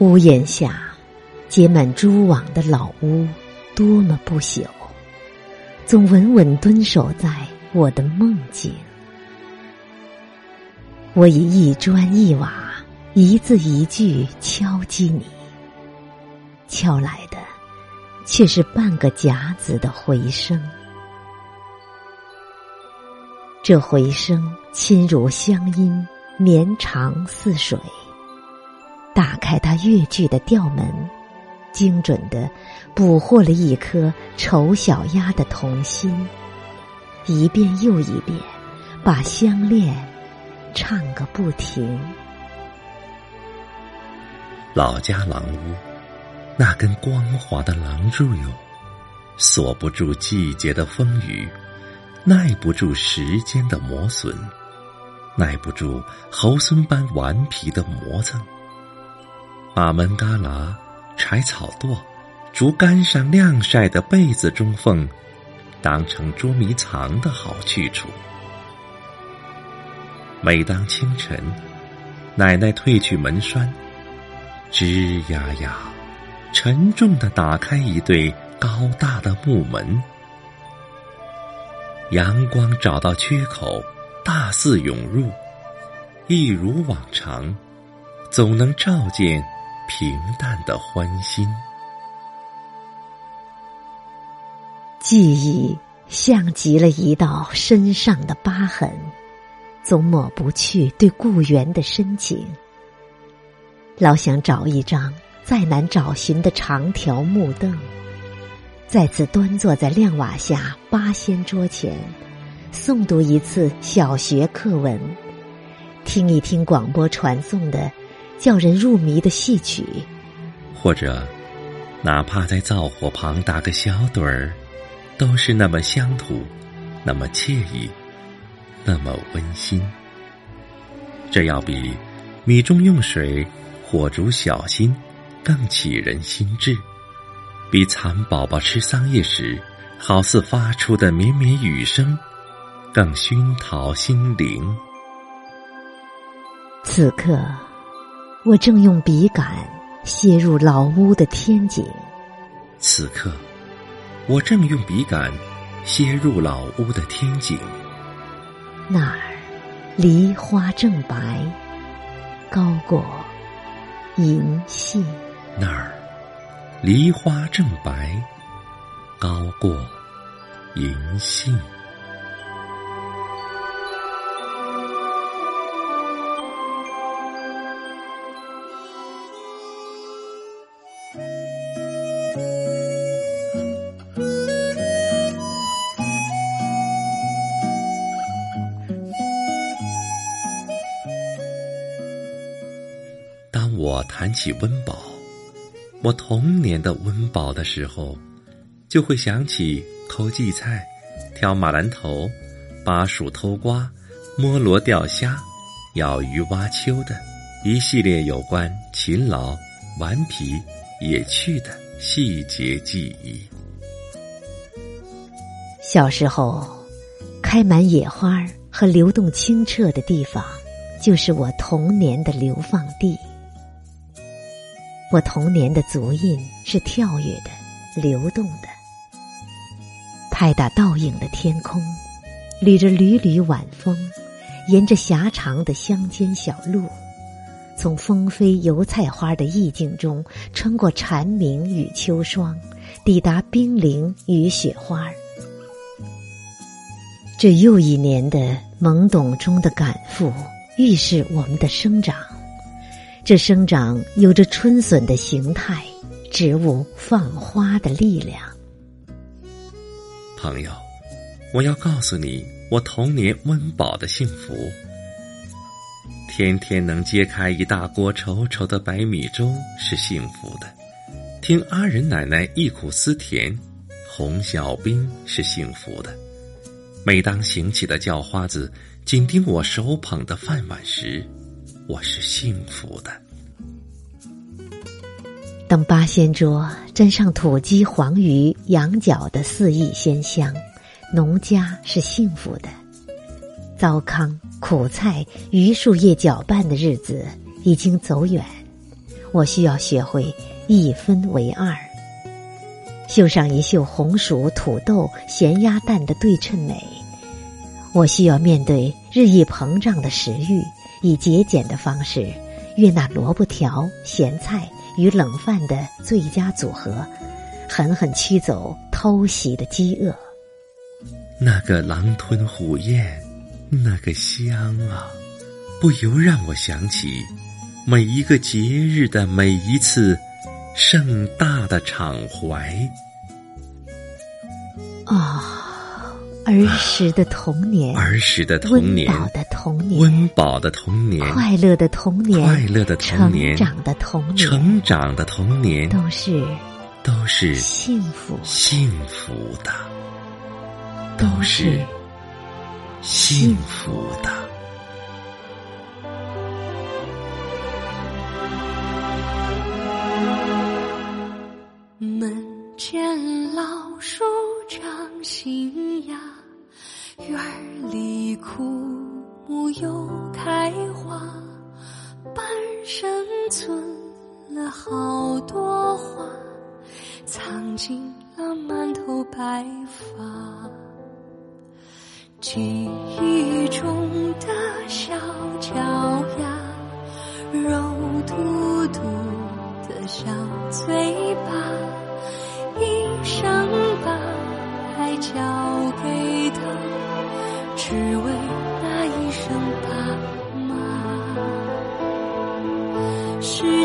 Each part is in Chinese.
屋檐下结满蛛网的老屋，多么不朽，总稳稳蹲守在我的梦境。我以一砖一瓦、一字一句敲击你，敲来的却是半个甲子的回声。这回声轻如乡音，绵长似水。打开他越剧的调门，精准的捕获了一颗丑小鸭的童心，一遍又一遍，把相恋唱个不停。老家狼屋，那根光滑的廊柱哟，锁不住季节的风雨，耐不住时间的磨损，耐不住猴孙般顽皮的磨蹭。把门旮旯、柴草垛、竹竿上晾晒的被子中缝，当成捉迷藏的好去处。每当清晨，奶奶褪去门栓，吱呀呀，沉重的打开一对高大的木门，阳光找到缺口，大肆涌入，一如往常，总能照见。平淡的欢心，记忆像极了一道身上的疤痕，总抹不去对故园的深情。老想找一张再难找寻的长条木凳，再次端坐在亮瓦下八仙桌前，诵读一次小学课文，听一听广播传送的。叫人入迷的戏曲，或者哪怕在灶火旁打个小盹儿，都是那么乡土，那么惬意，那么温馨。这要比米中用水，火烛小心更启人心智，比蚕宝宝吃桑叶时好似发出的绵绵雨声更熏陶心灵。此刻。我正用笔杆写入老屋的天井。此刻，我正用笔杆写入老屋的天井。那儿，梨花正白，高过银杏。那儿，梨花正白，高过银杏。我谈起温饱，我童年的温饱的时候，就会想起偷荠菜、挑马兰头、拔薯偷瓜、摸螺钓虾、咬鱼挖秋的一系列有关勤劳、顽皮、野趣的细节记忆。小时候，开满野花和流动清澈的地方，就是我童年的流放地。我童年的足印是跳跃的、流动的，拍打倒影的天空，捋着缕缕晚风，沿着狭长的乡间小路，从风飞油菜花的意境中穿过蝉鸣与秋霜，抵达冰凌与雪花。这又一年的懵懂中的赶赴，预示我们的生长。这生长有着春笋的形态，植物放花的力量。朋友，我要告诉你，我童年温饱的幸福。天天能揭开一大锅稠稠的白米粥是幸福的，听阿仁奶奶忆苦思甜，红小兵是幸福的。每当醒起的叫花子紧盯我手捧的饭碗时。我是幸福的。当八仙桌沾上土鸡、黄鱼、羊角的四溢鲜香，农家是幸福的。糟糠、苦菜、榆树叶搅拌的日子已经走远，我需要学会一分为二，绣上一绣红薯、土豆、咸鸭蛋的对称美。我需要面对日益膨胀的食欲，以节俭的方式悦纳萝卜条、咸菜与冷饭的最佳组合，狠狠驱走偷袭的饥饿。那个狼吞虎咽，那个香啊，不由让我想起每一个节日的每一次盛大的敞怀。啊，儿时的童年，儿时的童年，温饱的童年，温饱的童年，快乐的童年，快乐的童年，成长的童年，成长的童年，都是都是幸福幸福的。都是幸福的。好多话，藏进了满头白发。记忆中的小脚丫，肉嘟嘟的小嘴巴，一生把爱交给他，只为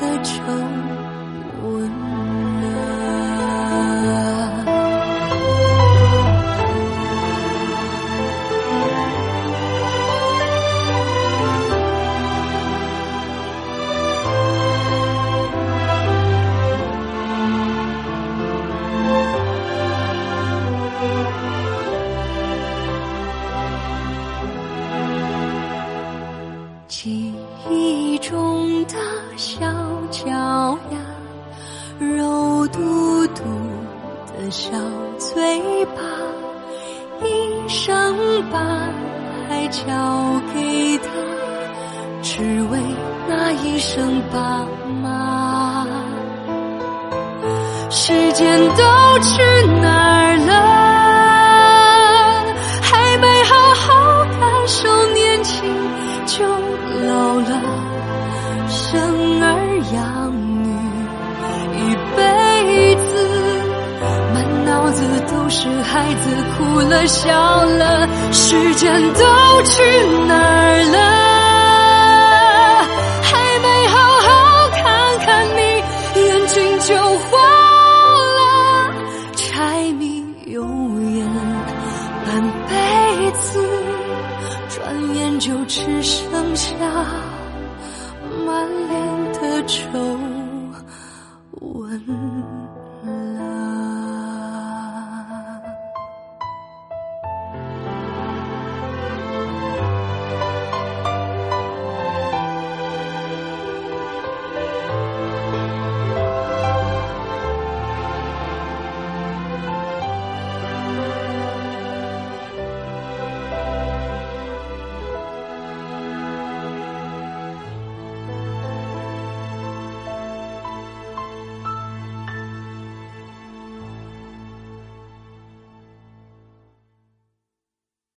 的愁？把爱交给他，只为那一声爸妈。时间都去哪儿我笑了，时间都去哪儿了？还没好好看看你，眼睛就花了。柴米油盐半辈子，转眼就只剩下满脸的皱纹。